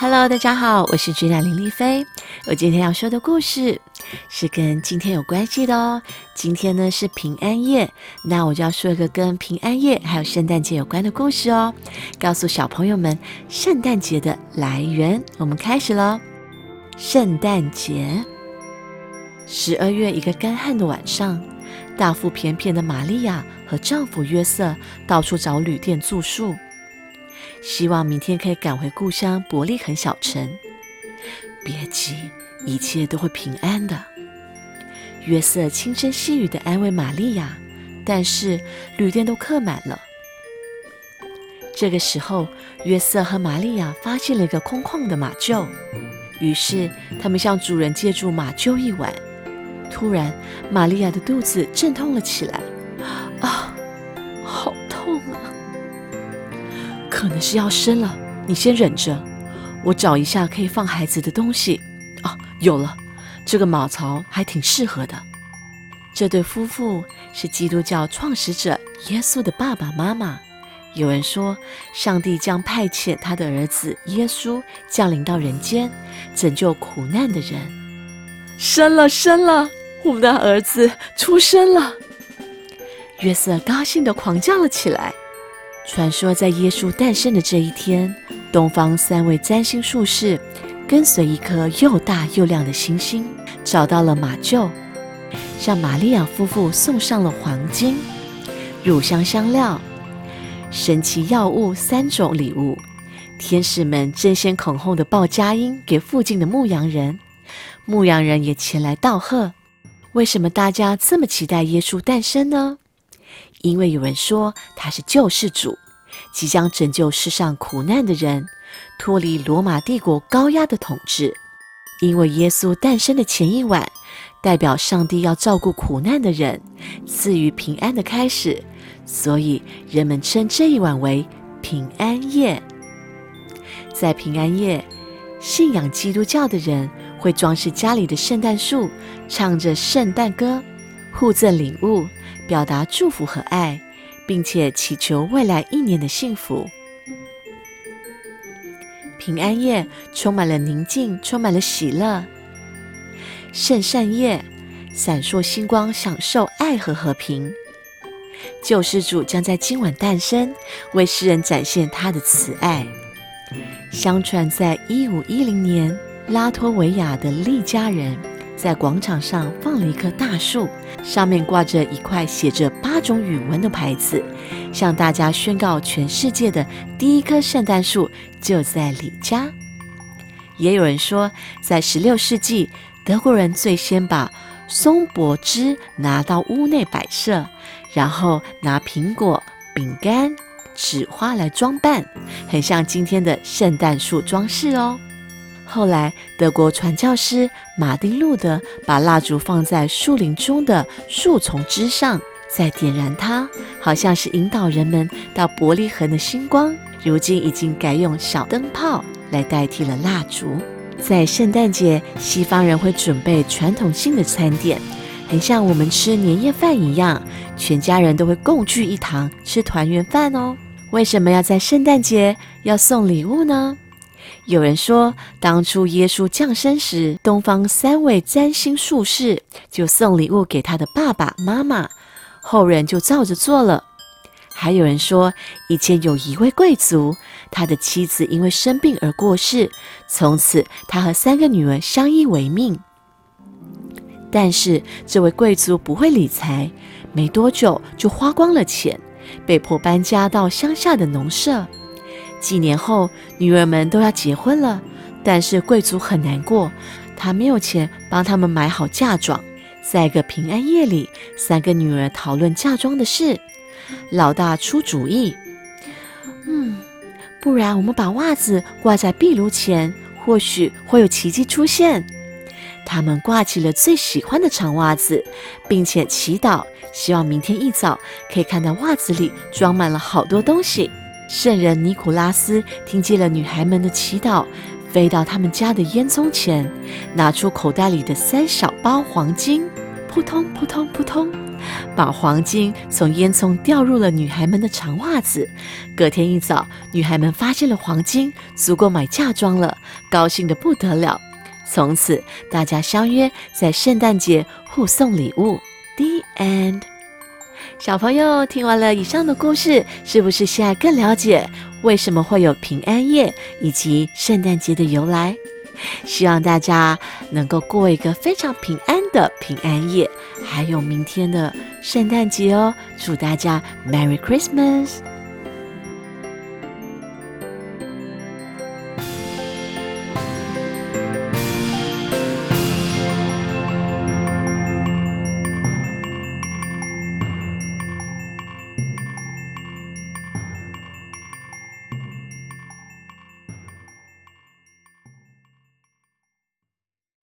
Hello，大家好，我是君雅林丽菲。我今天要说的故事是跟今天有关系的哦。今天呢是平安夜，那我就要说一个跟平安夜还有圣诞节有关的故事哦，告诉小朋友们圣诞节的来源。我们开始喽。圣诞节，十二月一个干旱的晚上，大腹便便的玛利亚和丈夫约瑟到处找旅店住宿。希望明天可以赶回故乡伯利恒小城。别急，一切都会平安的。约瑟轻声细语的安慰玛利亚，但是旅店都客满了。这个时候，约瑟和玛利亚发现了一个空旷的马厩，于是他们向主人借住马厩一晚。突然，玛利亚的肚子阵痛了起来，可能是要生了，你先忍着，我找一下可以放孩子的东西。哦，有了，这个马槽还挺适合的。这对夫妇是基督教创始者耶稣的爸爸妈妈。有人说，上帝将派遣他的儿子耶稣降临到人间，拯救苦难的人。生了，生了，我们的儿子出生了。约瑟高兴地狂叫了起来。传说在耶稣诞生的这一天，东方三位占星术士跟随一颗又大又亮的星星，找到了马厩，向玛利亚夫妇送上了黄金、乳香香料、神奇药物三种礼物。天使们争先恐后的报佳音给附近的牧羊人，牧羊人也前来道贺。为什么大家这么期待耶稣诞生呢？因为有人说他是救世主，即将拯救世上苦难的人，脱离罗马帝国高压的统治。因为耶稣诞生的前一晚，代表上帝要照顾苦难的人，赐予平安的开始，所以人们称这一晚为平安夜。在平安夜，信仰基督教的人会装饰家里的圣诞树，唱着圣诞歌，互赠礼物。表达祝福和爱，并且祈求未来一年的幸福。平安夜充满了宁静，充满了喜乐。圣善夜闪烁星光，享受爱和和平。救世主将在今晚诞生，为世人展现他的慈爱。相传，在一五一零年，拉脱维亚的利加人。在广场上放了一棵大树，上面挂着一块写着八种语文的牌子，向大家宣告全世界的第一棵圣诞树就在李家。也有人说，在十六世纪，德国人最先把松柏枝拿到屋内摆设，然后拿苹果、饼干、纸花来装扮，很像今天的圣诞树装饰哦。后来，德国传教士马丁·路德把蜡烛放在树林中的树丛之上，再点燃它，好像是引导人们到伯利恒的星光。如今已经改用小灯泡来代替了蜡烛。在圣诞节，西方人会准备传统性的餐点，很像我们吃年夜饭一样，全家人都会共聚一堂吃团圆饭哦。为什么要在圣诞节要送礼物呢？有人说，当初耶稣降生时，东方三位占星术士就送礼物给他的爸爸妈妈，后人就照着做了。还有人说，以前有一位贵族，他的妻子因为生病而过世，从此他和三个女儿相依为命。但是这位贵族不会理财，没多久就花光了钱，被迫搬家到乡下的农舍。几年后，女儿们都要结婚了，但是贵族很难过，他没有钱帮他们买好嫁妆。在一个平安夜里，三个女儿讨论嫁妆的事，老大出主意：“嗯，不然我们把袜子挂在壁炉前，或许会有奇迹出现。”他们挂起了最喜欢的长袜子，并且祈祷，希望明天一早可以看到袜子里装满了好多东西。圣人尼古拉斯听见了女孩们的祈祷，飞到他们家的烟囱前，拿出口袋里的三小包黄金，扑通扑通扑通，把黄金从烟囱掉入了女孩们的长袜子。隔天一早，女孩们发现了黄金，足够买嫁妆了，高兴得不得了。从此，大家相约在圣诞节互送礼物。The end。小朋友听完了以上的故事，是不是现在更了解为什么会有平安夜以及圣诞节的由来？希望大家能够过一个非常平安的平安夜，还有明天的圣诞节哦！祝大家 Merry Christmas！